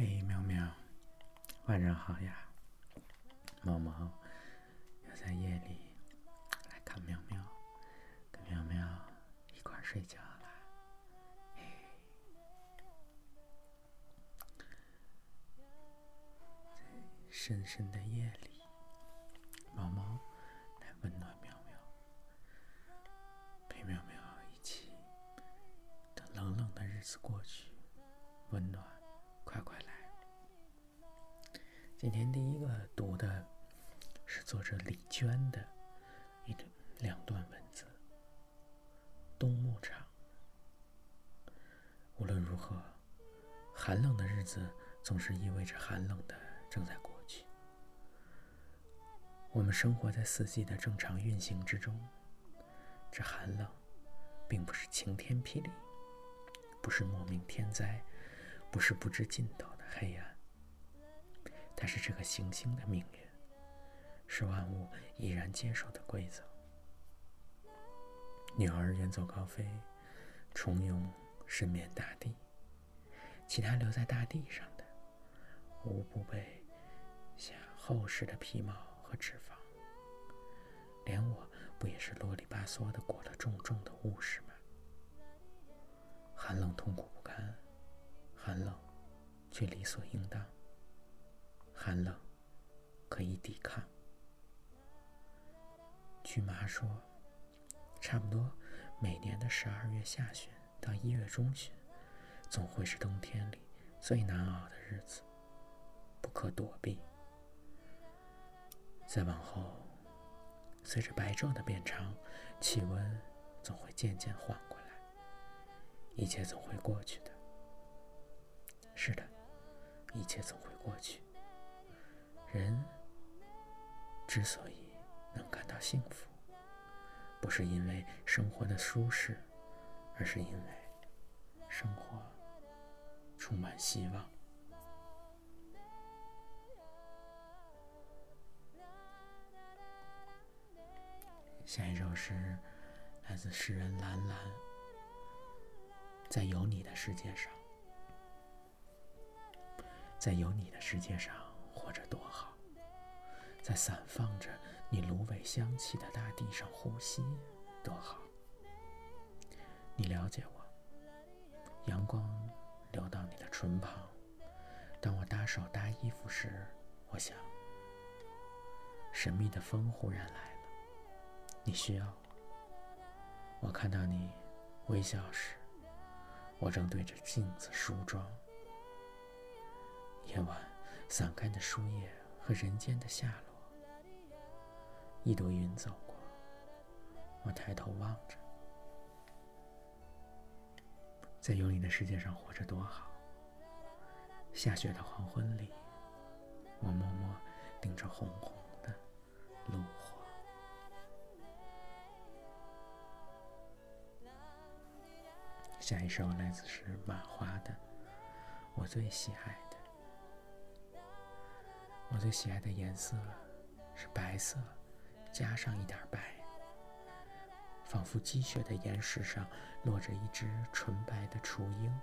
嘿，喵喵，晚上好呀！猫猫要在夜里来看喵喵，跟喵喵一块睡觉啦。嘿，在深深的夜里，猫猫来温暖喵喵，陪喵喵一起等冷冷的日子过去，温暖。快快乐！今天第一个读的是作者李娟的一段两段文字。冬牧场，无论如何，寒冷的日子总是意味着寒冷的正在过去。我们生活在四季的正常运行之中，这寒冷并不是晴天霹雳，不是莫名天灾。不是不知尽头的黑暗，它是这个行星的命运，是万物已然接受的规则。鸟儿远走高飞，虫蛹深眠大地，其他留在大地上的，无不被下厚实的皮毛和脂肪。连我不也是啰里吧嗦的裹了重重的物事吗？寒冷痛苦不堪。寒冷，却理所应当。寒冷，可以抵抗。据妈说，差不多每年的十二月下旬到一月中旬，总会是冬天里最难熬的日子，不可躲避。再往后，随着白昼的变长，气温总会渐渐缓过来，一切总会过去的。是的，一切总会过去。人之所以能感到幸福，不是因为生活的舒适，而是因为生活充满希望。下一首诗来自诗人蓝蓝，在有你的世界上。在有你的世界上活着多好，在散放着你芦苇香气的大地上呼吸多好。你了解我，阳光流到你的唇旁，当我搭手搭衣服时，我想，神秘的风忽然来了，你需要我。我看到你微笑时，我正对着镜子梳妆。夜晚，散开的树叶和人间的下落。一朵云走过，我抬头望着，在有你的世界上活着多好。下雪的黄昏里，我默默盯着红红的炉火。下一首来自是马华的，我最喜爱。我最喜爱的颜色是白色，加上一点白，仿佛积雪的岩石上落着一只纯白的雏鹰。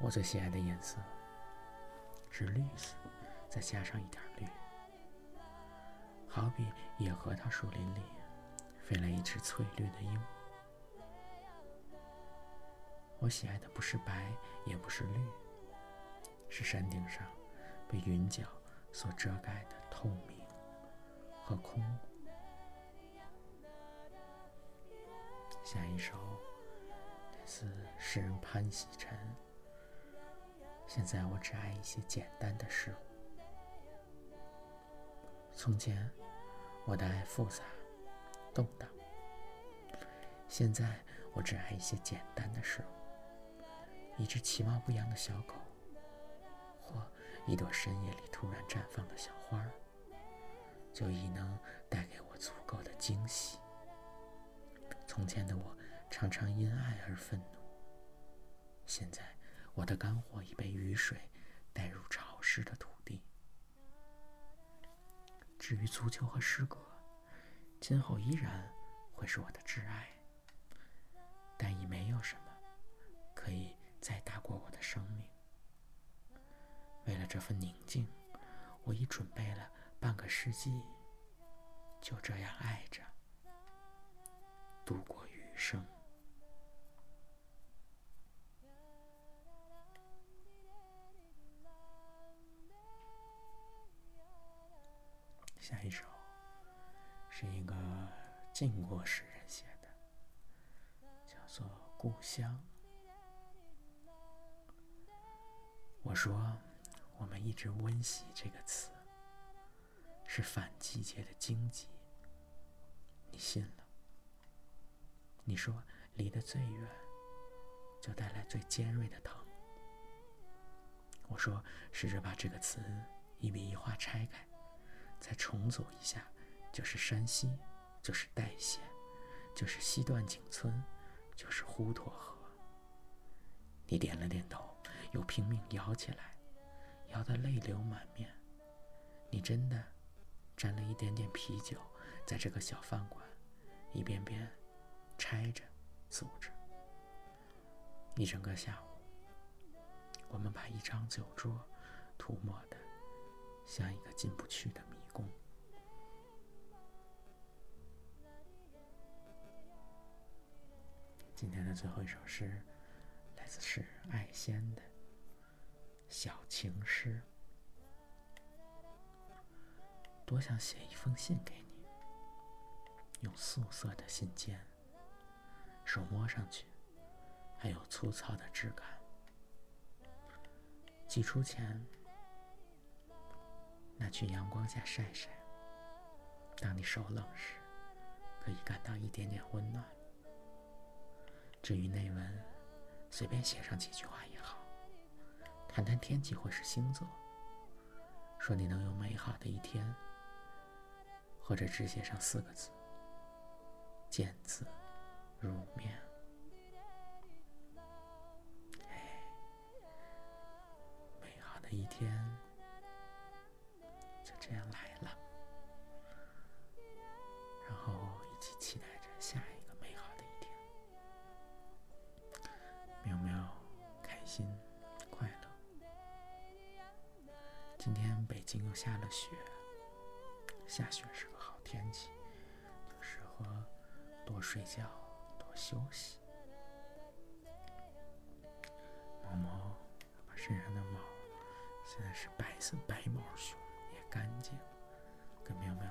我最喜爱的颜色是绿色，再加上一点绿，好比野核桃树林里飞来一只翠绿的鹰。我喜爱的不是白，也不是绿，是山顶上。被云角所遮盖的透明和空。下一首来自诗人潘喜晨。现在我只爱一些简单的事物。从前我的爱复杂、动荡。现在我只爱一些简单的事物。一只其貌不扬的小狗。一朵深夜里突然绽放的小花，就已能带给我足够的惊喜。从前的我常常因爱而愤怒，现在我的肝火已被雨水带入潮湿的土地。至于足球和诗歌，今后依然会是我的挚爱，这份宁静，我已准备了半个世纪，就这样爱着，度过余生。下一首是一个晋国诗人写的，叫做《故乡》。我说，我们一直温习这个词，是反季节的荆棘。你信了？你说离得最远，就带来最尖锐的疼。我说，试着把这个词一笔一画拆开。再重组一下，就是山西，就是代县，就是西段井村，就是滹沱河。你点了点头，又拼命摇起来，摇得泪流满面。你真的沾了一点点啤酒，在这个小饭馆，一遍遍拆着、组着。一整个下午，我们把一张酒桌涂抹的像一个进不去的迷宫。今天的最后一首诗，来自是爱仙的小情诗。多想写一封信给你，用素色的信笺，手摸上去还有粗糙的质感。寄出前。拿去阳光下晒晒。当你手冷时，可以感到一点点温暖。至于内文，随便写上几句话也好，谈谈天气或是星座，说你能有美好的一天，或者只写上四个字：见字如面。哎，美好的一天就。这样来了，然后一起期待着下一个美好的一天。喵喵，开心今天北京又下了雪，下雪是个好天气，就适合多睡觉、多休息。毛毛把身上的毛，现在是白色白毛熊。也干净，跟喵喵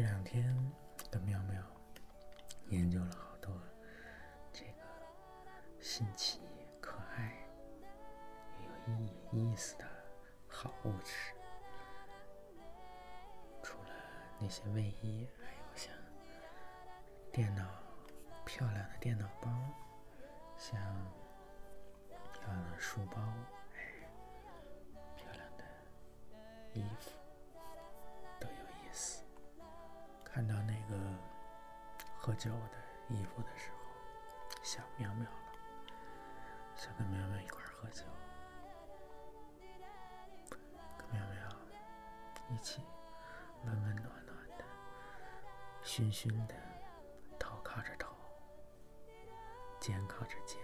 这两天跟喵喵研究了好多这个新奇、可爱、有意义、意思的好物质。除了那些卫衣，还有像电脑漂亮的电脑包，像漂亮的书包，哎，漂亮的衣服喝酒的衣服的时候，想苗苗了，想跟苗苗一块喝酒，跟喵喵一起温温暖暖的。熏熏的，头靠着头，肩靠着肩，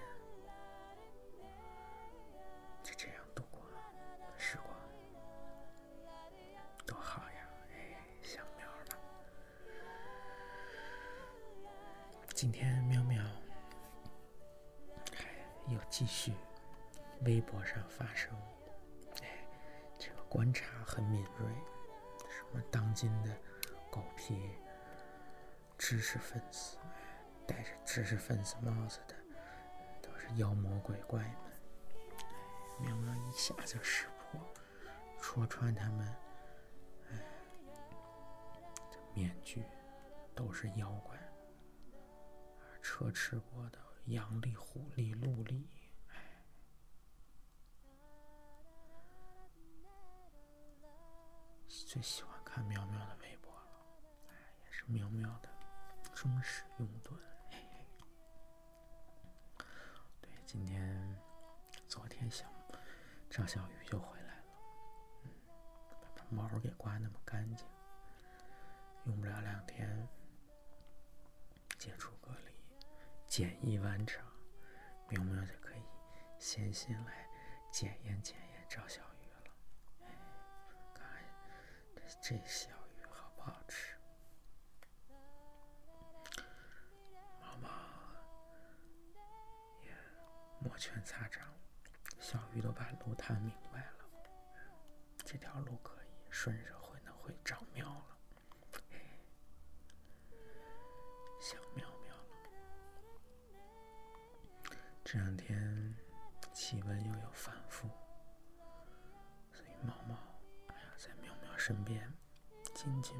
今天喵喵还有继续微博上发声，哎，这个观察很敏锐，什么当今的狗屁。知识分子，戴着知识分子帽子的，都是妖魔鬼怪们。喵喵一下就识破，戳穿他们。哎，这面具都是妖怪，车迟过的羊力、虎力、鹿力。哎，最喜欢看喵喵的微博了，哎，也是喵喵的。忠实拥趸，对，今天、昨天小张小雨就回来了，毛给刮那么干净，用不了两天，解除隔离，检疫完成，苗苗就可以先行来检验检验赵小鱼了。看这这小鱼好不好吃？毛毛也摩拳擦掌，小鱼都把路探明白了。这条路可以顺着会能会长苗了，小苗身边紧紧